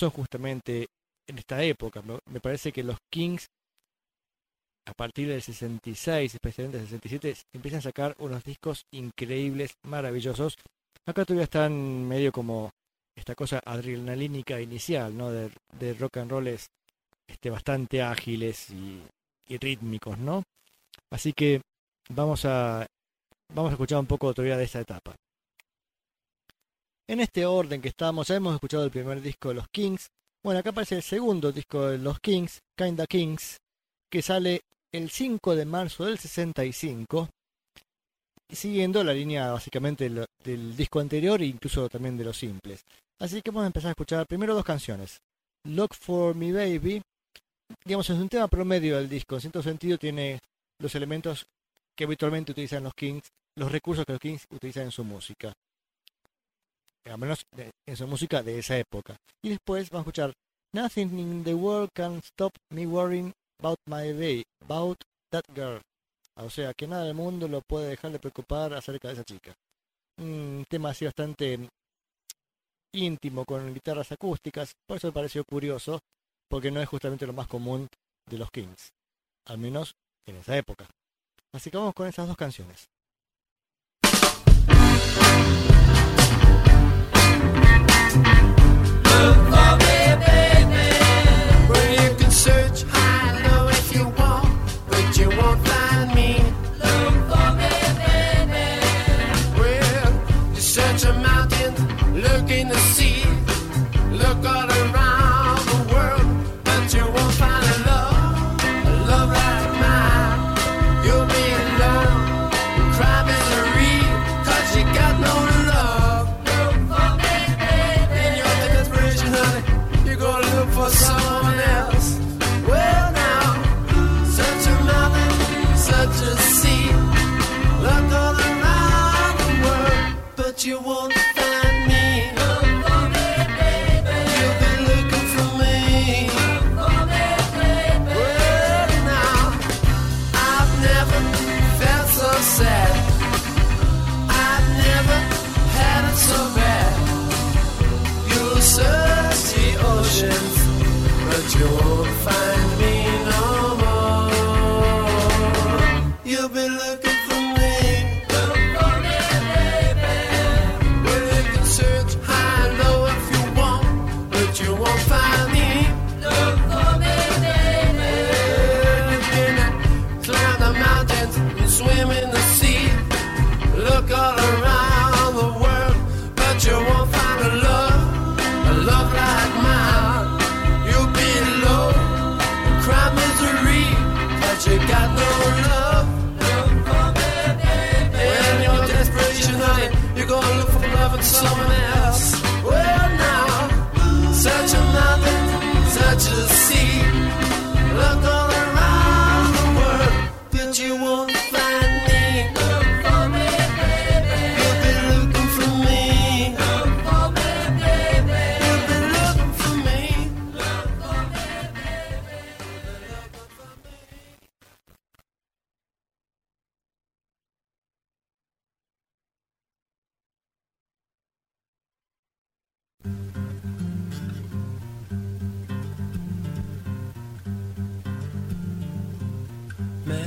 Son justamente en esta época. Me parece que los Kings, a partir del 66, especialmente del 67, empiezan a sacar unos discos increíbles, maravillosos. Acá todavía están medio como esta cosa adrenalínica inicial, ¿no? De, rock and roll este, bastante ágiles y, y, rítmicos, ¿no? Así que vamos a, vamos a escuchar un poco todavía de esta etapa. En este orden que estamos, ya hemos escuchado el primer disco de los Kings. Bueno, acá aparece el segundo disco de los Kings, Kinda Kings, que sale el 5 de marzo del 65, siguiendo la línea básicamente del, disco anterior e incluso también de los simples. Así que vamos a empezar a escuchar primero dos canciones. Look for Me Baby, digamos, es un tema promedio del disco. En cierto sentido tiene los elementos que habitualmente utilizan los Kings, los recursos que los Kings utilizan en su música al menos en su música de esa época. Y después vamos a escuchar Nothing in the world can stop me worrying about my day, about that girl. O sea, que nada del mundo lo puede dejar de preocupar acerca de esa chica. Un tema así bastante íntimo con guitarras acústicas, por eso me pareció curioso, porque no es justamente lo más común de los Kings, al menos en esa época. Así que vamos con esas dos canciones. Search. High low if you want, but you won't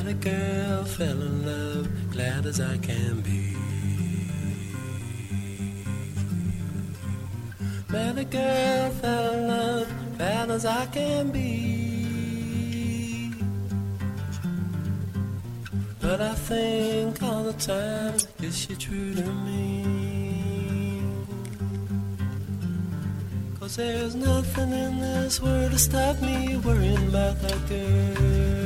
Met a girl, fell in love, glad as I can be. Met a girl, fell in love, glad as I can be. But I think all the time, is she true to me? Cause there's nothing in this world to stop me worrying about that girl.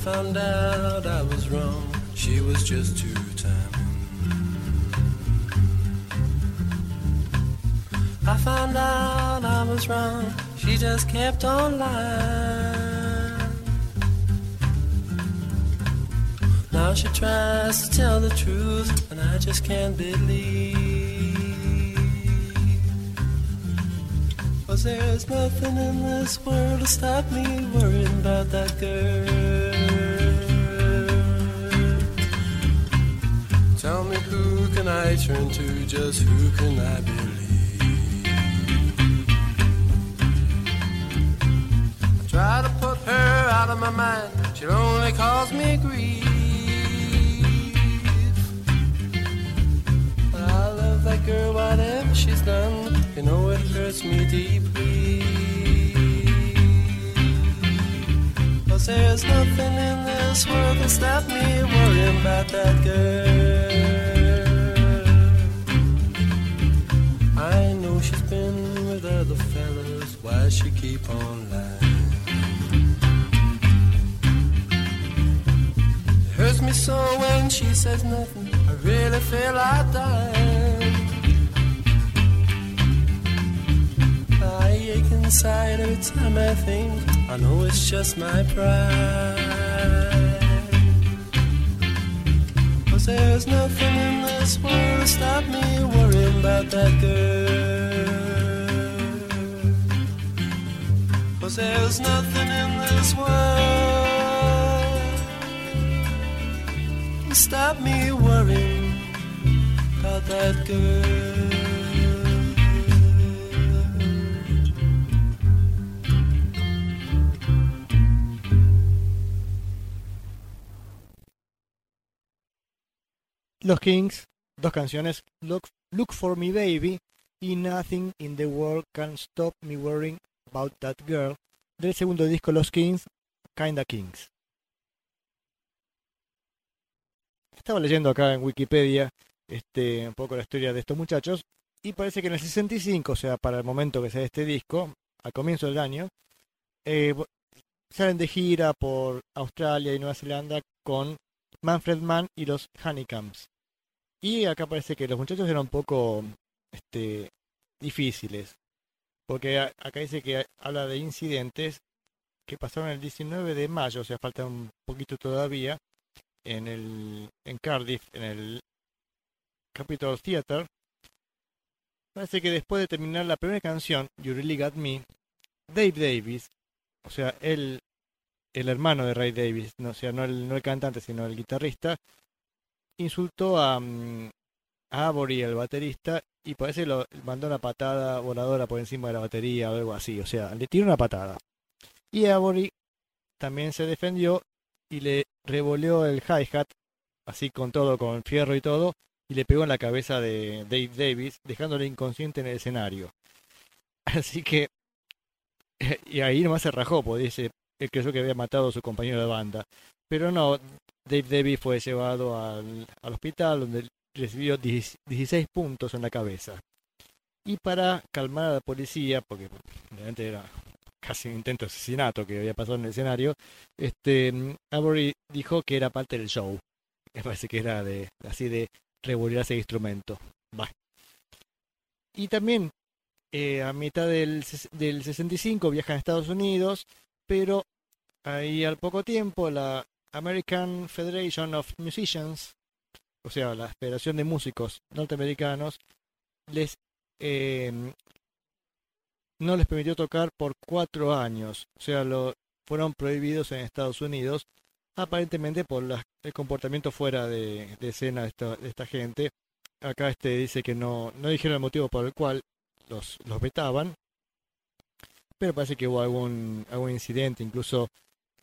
Found out I was wrong, she was just too timing. I found out I was wrong. She just kept on lying. Now she tries to tell the truth, and I just can't believe. Cause there's nothing in this world to stop me worrying about that girl. Tell me who can I turn to, just who can I believe? I try to put her out of my mind, she'll only cause me grief. But I love that girl, whatever she's done, you know it hurts me deeply. Cause there's nothing in this world that stop me worrying about that girl. She keep on lying? It hurts me so when she says nothing, I really feel like dying. I ache inside every time I think. I know it's just my pride. Cause there's nothing in this world to stop me worrying about that girl. Cause there's nothing in this world to stop me worrying about that girl. Los Kings, dos canciones, Look, Look for Me Baby y Nothing in the World Can Stop Me Worrying About That Girl, del segundo disco Los Kings, Kinda Kings. Estaba leyendo acá en Wikipedia este, un poco la historia de estos muchachos y parece que en el 65, o sea, para el momento que sale este disco, al comienzo del año, eh, salen de gira por Australia y Nueva Zelanda con Manfred Mann y los Honeycombs. Y acá parece que los muchachos eran un poco este, difíciles, porque acá dice que habla de incidentes que pasaron el 19 de mayo, o sea, falta un poquito todavía, en, el, en Cardiff, en el Capitol Theatre. Parece que después de terminar la primera canción, You Really Got Me, Dave Davis, o sea, él el hermano de Ray Davis, no, o sea, no el, no el cantante, sino el guitarrista, insultó a, mm, a Abory, el baterista, y parece lo mandó una patada voladora por encima de la batería o algo así, o sea, le tiró una patada. Y Abory también se defendió y le revoleó el hi-hat, así con todo, con fierro y todo, y le pegó en la cabeza de Dave Davis, dejándole inconsciente en el escenario. Así que, y ahí nomás se rajó, pues dice, él creyó que había matado a su compañero de banda. Pero no, Dave Davis fue llevado al, al hospital donde recibió 10 16 puntos en la cabeza. Y para calmar a la policía, porque realmente era casi un intento de asesinato que había pasado en el escenario, este mm, Avery dijo que era parte del show. Me parece que era de así de revolver ese instrumento. Y también eh, a mitad del, del 65 viajan a Estados Unidos, pero ahí al poco tiempo la American Federation of Musicians, o sea, la Federación de Músicos Norteamericanos, les eh, no les permitió tocar por cuatro años, o sea, fueron prohibidos en Estados Unidos, aparentemente por el comportamiento fuera de, escena de esta, de esta gente. Acá este dice que no, no dijeron el motivo por el cual los, los vetaban, pero parece que hubo algún, algún incidente, incluso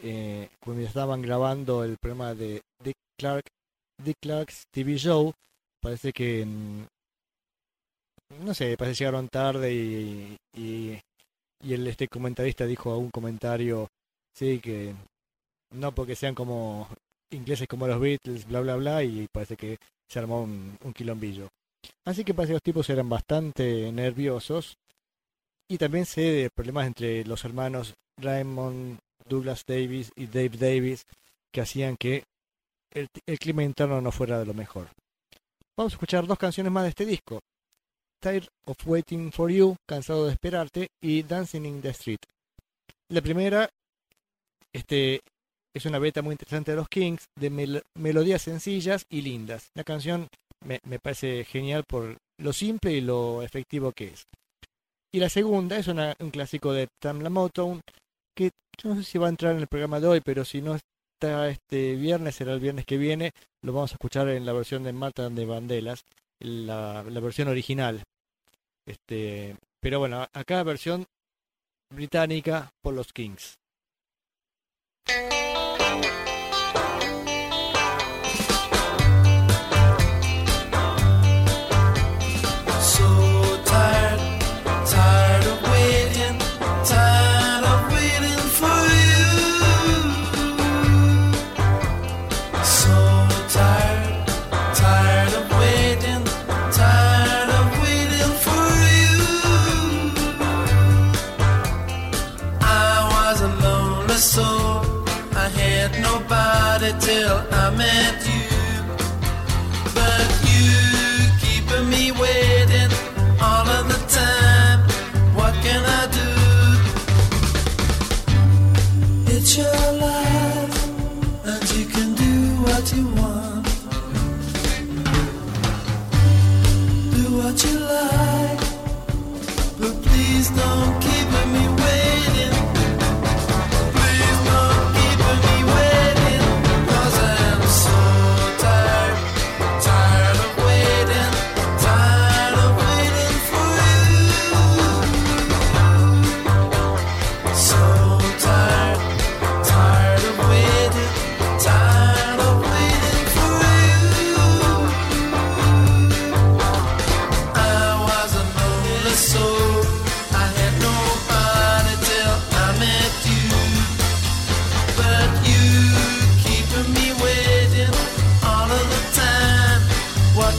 eh, cuando estaban grabando el programa de Dick Clark, Dick Clark's TV Show, parece que mm, no sé, parece que llegaron tarde y, y, y el este comentarista dijo algún comentario, sí, que no porque sean como ingleses como los Beatles, bla bla bla, y parece que se armó un, un quilombillo. Así que parece que los tipos eran bastante nerviosos. Y también sé de problemas entre los hermanos Raymond Douglas Davis y Dave Davis que hacían que el, clima interno no fuera de lo mejor. Vamos a escuchar dos canciones más de este disco. Tired of Waiting for You, Cansado de Esperarte, y Dancing in the Street. La primera este, es una beta muy interesante de los Kings, de melodías sencillas y lindas. La canción me, parece genial por lo simple y lo efectivo que es. Y la segunda es un clásico de Tam LaMotown, que no sé si va a entrar en el programa de hoy, pero si no este viernes, será el viernes que viene, lo vamos a escuchar en la versión de Matan de Bandelas, la, la versión original. Este, pero bueno, acá versión británica por los Kings.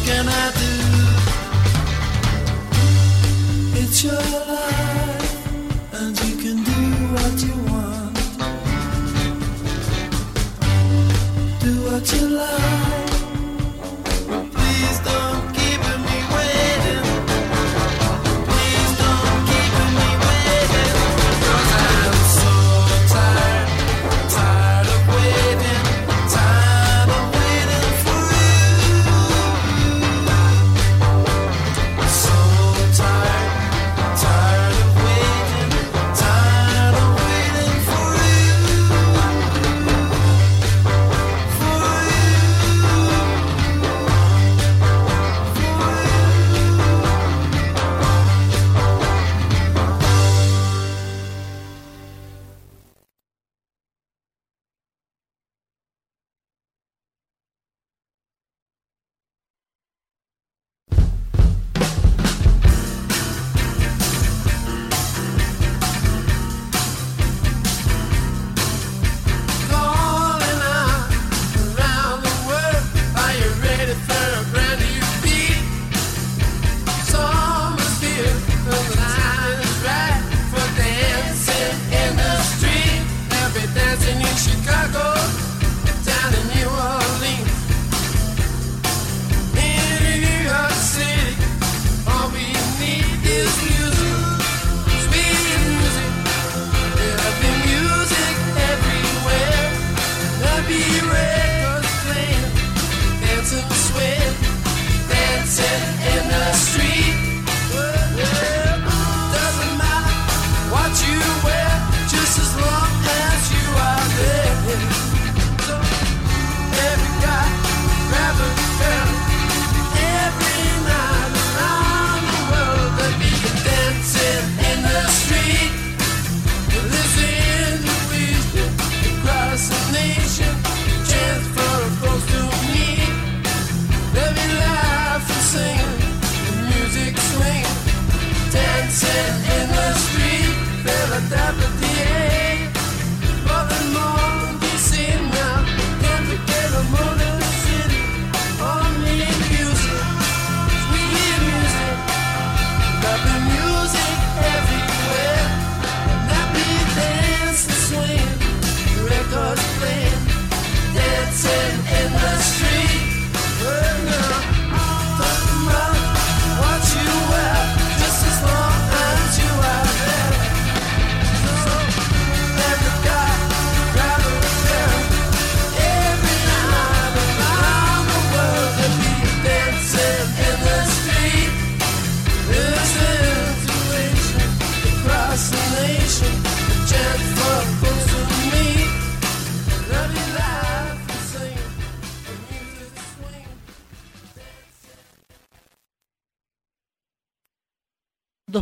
can I do? It's your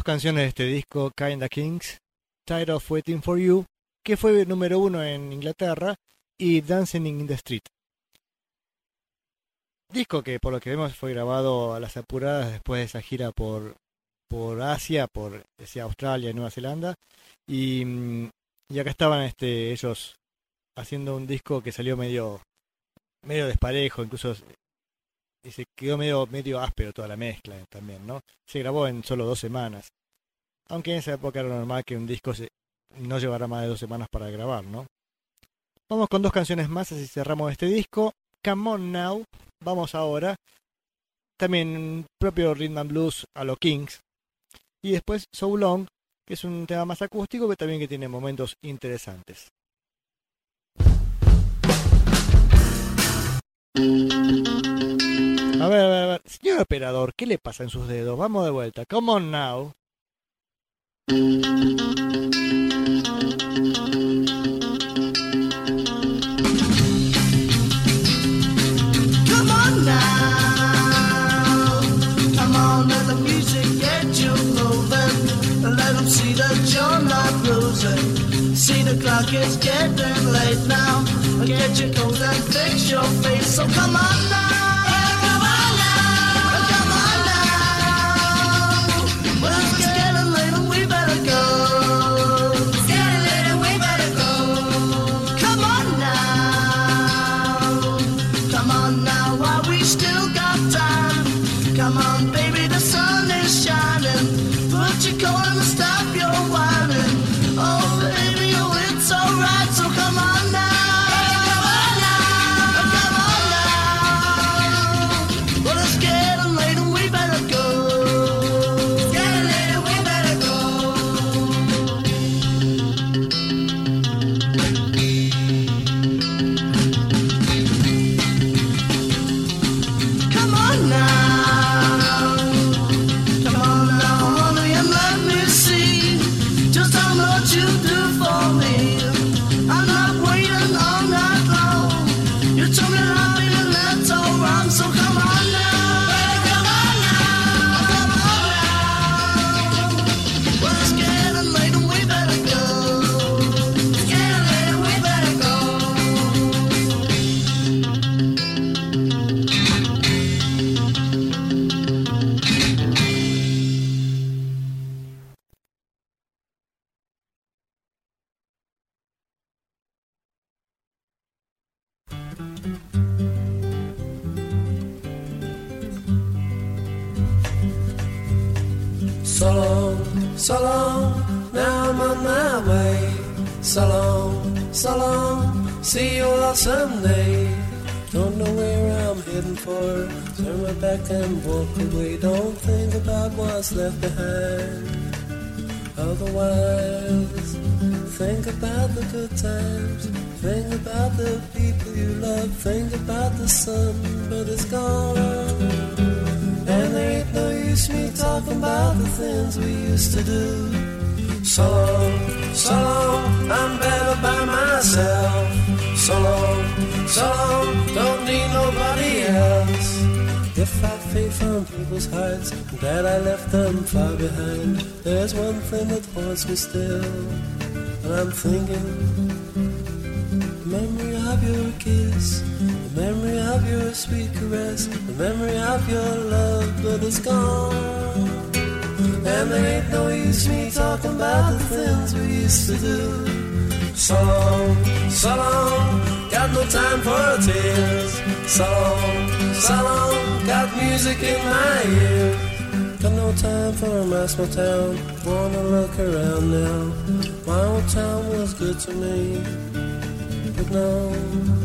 canciones de este disco, Kinda Kings, Tired of Waiting for You, que fue número uno en Inglaterra, y Dancing in the Street. Disco que por lo que vemos fue grabado a las apuradas después de esa gira por, por Asia, por Australia y Nueva Zelanda. Y, mm, y acá estaban este, ellos haciendo un disco que salió medio, medio desparejo, incluso y se quedó medio, medio áspero toda la mezcla también, ¿no? Se grabó en solo dos semanas. Aunque en esa época era normal que un disco no llevara más de dos semanas para grabar, ¿no? Vamos con dos canciones más, así cerramos este disco. Come On Now, vamos ahora. También propio rhythm and blues a los Kings. Y después So Long, que es un tema más acústico, pero también que tiene momentos interesantes. A ver, a ver, a ver. Señor operador, ¿qué le pasa en sus dedos? Vamos de vuelta. Come on now. Come on now. Come on, let the music get you moving. Let them see that you're not losing. See the clock is getting late now. Get your coat and fix your face. So come on now. So long, so long, now I'm on my way. So long, so long, see you all someday. Don't know where I'm heading for. Turn my back and walk away. Don't think about what's left behind. Otherwise, think about the good times. Think about the people you love. Think about the sun, but it's gone. And there ain't no use me talking about the things we used to do. So long, so long, I'm better by myself. So long, so long, don't need nobody else. If I fade from people's hearts, I'm I left them far behind. There's one thing that haunts me still, and I'm thinking memory of your kiss, memory of your sweet caress, the memory of your love, but it's gone. And there ain't no use me talking about the things we used to do. So long, so long, got no time for tears. So long, so long, got music in my ears. Got no time for my small town, wanna look around now. My old town was good to me but no.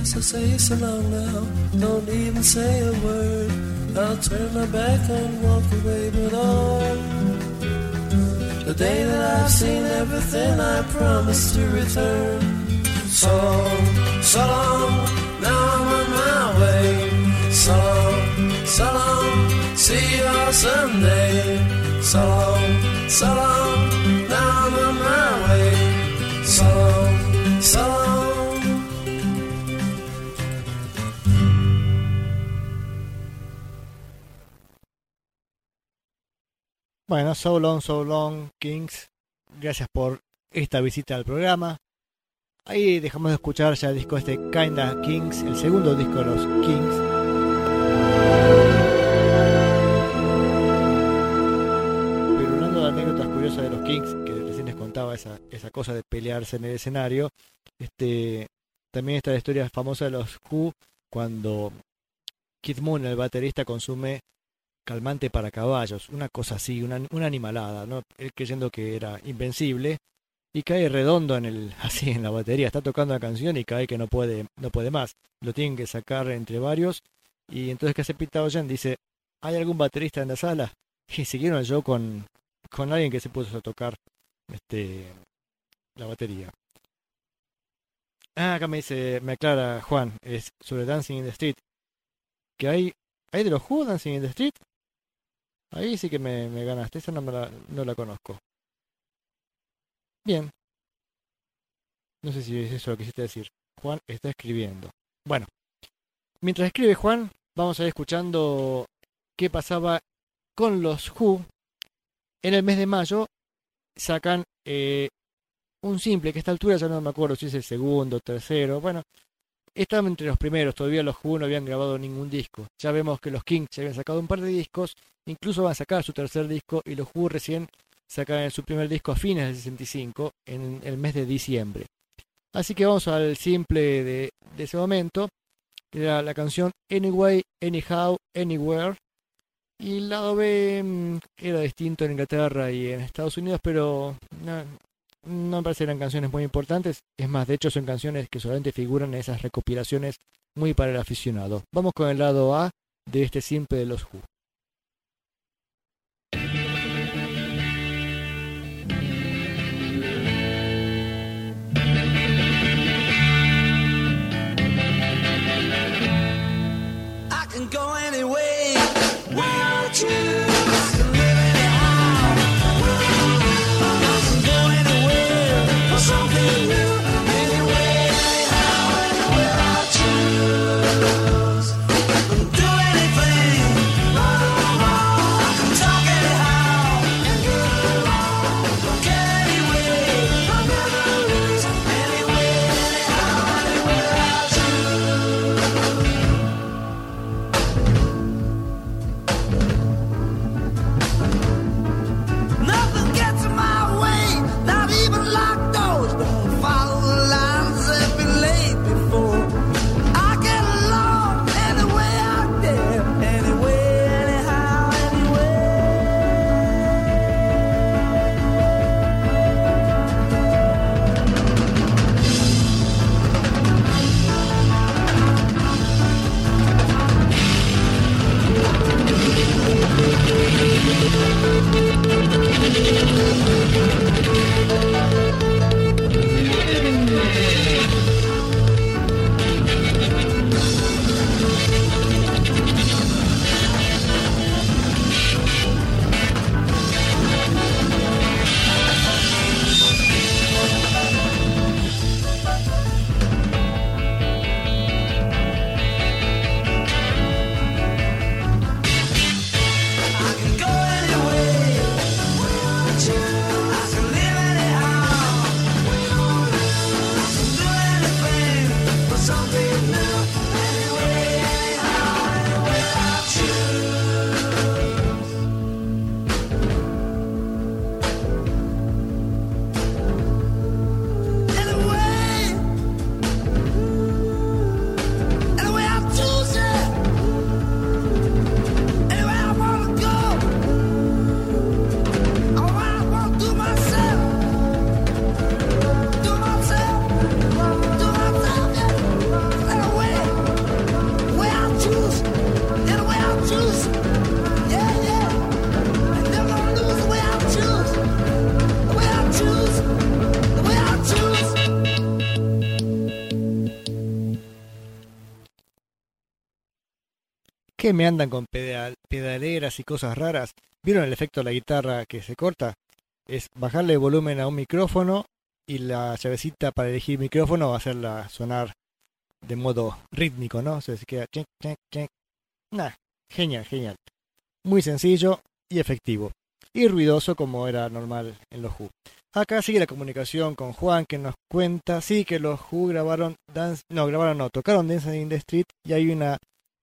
Guess I'll say so long now. Don't even say a word. I'll turn my back and walk away, but oh, the day that I've seen everything, I promise to return. So so long, now I'm on my way. So long, so long, see you all someday. So long, so long, Bueno, so long, so long, Kings. Gracias por esta visita al programa. Ahí dejamos de escuchar ya el disco este Kinda Kings, el segundo disco de los Kings. Pero hablando de anécdotas curiosas de los Kings, que recién les contaba esa, esa cosa de pelearse en el escenario, este, también está la historia famosa de los Who cuando Keith Moon, el baterista, consume calmante para caballos, una cosa así, una, una animalada, ¿no? Él creyendo que era invencible y cae redondo en el así en la batería, está tocando la canción y cae que no puede no puede más. Lo tienen que sacar entre varios y entonces que hace Townshend dice, ¿hay algún baterista en la sala? Y siguieron show con con alguien que se puso a tocar este la batería. Ah, acá me dice, me aclara Juan, es sobre Dancing in the Street. Que hay, ¿hay de los Who Dancing in the Street? Ahí sí que me, me ganaste, esa no, me la, no la conozco. Bien. No sé si es eso lo que quisiste decir. Juan está escribiendo. Bueno, mientras escribe Juan, vamos a ir escuchando qué pasaba con los Who. En el mes de mayo sacan eh, un simple, que a esta altura ya no me acuerdo si es el segundo, tercero. Bueno, estaban entre los primeros, todavía los Who no habían grabado ningún disco. Ya vemos que los Kings ya habían sacado un par de discos, incluso van a sacar su tercer disco y los Who recién sacan su primer disco a fines del 65, en el mes de diciembre. Así que vamos al simple de, de ese momento, que era la canción Anyway, Anyhow, Anywhere. Y el lado B mm, era distinto en Inglaterra y en Estados Unidos, pero no, no me parece que eran canciones muy importantes. Es más, de hecho son canciones que solamente figuran en esas recopilaciones muy para el aficionado. Vamos con el lado A de este simple de los Who. ¿Qué me andan con pedal- pedaleras y cosas raras? ¿Vieron el efecto de la guitarra que se corta? Es bajarle volumen a un micrófono y la llavecita para elegir micrófono hacerla sonar de modo rítmico, ¿no? O sea, se queda genial, genial. Muy sencillo y efectivo. y ruidoso como era normal en los Who. Acá sigue la comunicación con Juan que nos cuenta, sí, que los Who grabaron Dance, no, grabaron no, tocaron Dancing in the Street y hay una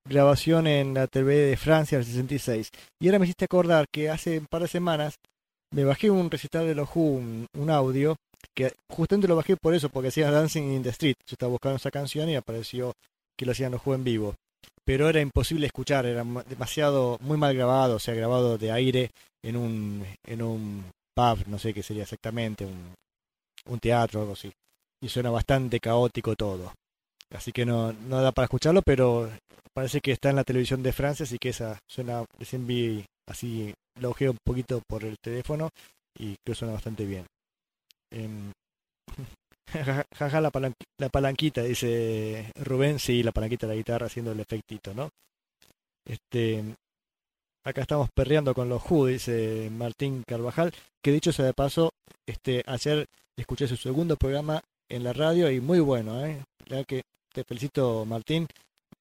grabación en la TV de Francia del 66. Y ahora me hiciste acordar que hace un par de semanas me bajé un recital de los Who, un, audio, que justamente lo bajé por eso, porque hacía Dancing in the Street. Yo estaba buscando esa canción y apareció que lo hacían los Who en vivo. Pero era imposible escuchar, era ma- demasiado, muy mal grabado, o sea, grabado de aire en un, en un pub, no sé qué sería exactamente, un, un teatro o algo así. Y suena bastante caótico todo. Así que no, no da para escucharlo, pero parece que está en la televisión de Francia, así que esa suena, recién vi así, lo ojeo un poquito por el teléfono y creo que suena bastante bien. Em, Jaja, jaja, la, palan- la palanquita, dice Rubén, sí, la palanquita de la guitarra haciendo el efectito, ¿no? Este, acá estamos perreando con los Who, dice Martín Carvajal, que dicho sea de paso, este, ayer escuché su segundo programa en la radio y muy bueno, ¿eh? La que te felicito Martín,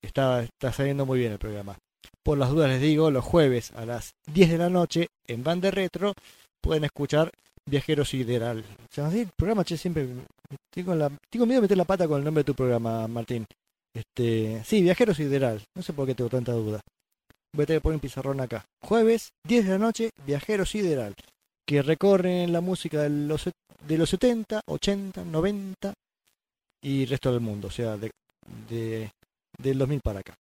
está, está saliendo muy bien el programa. Por las dudas les digo, los jueves a las 10 de la noche en Banda Retro pueden escuchar Viajero Sideral. Se llama así el programa, che, siempre tengo, la, tengo miedo de meter la pata con el nombre de tu programa, Martín. Este, sí, Viajero Sideral. No sé por qué tengo tanta duda. Voy a tener que poner un pizarrón acá. Jueves, 10 de la noche, Viajero Sideral. Que recorren la música de los, de los 70, 80, 90 y resto del mundo. O sea, de, de, del 2000 para acá.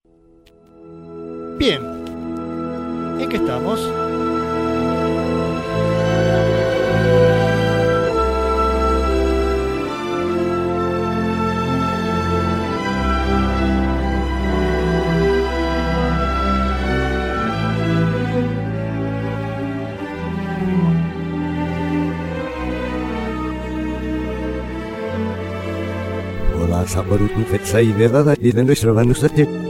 Bien. ¿En qué estamos? sabun, fetsai, vedada, и de nuestro.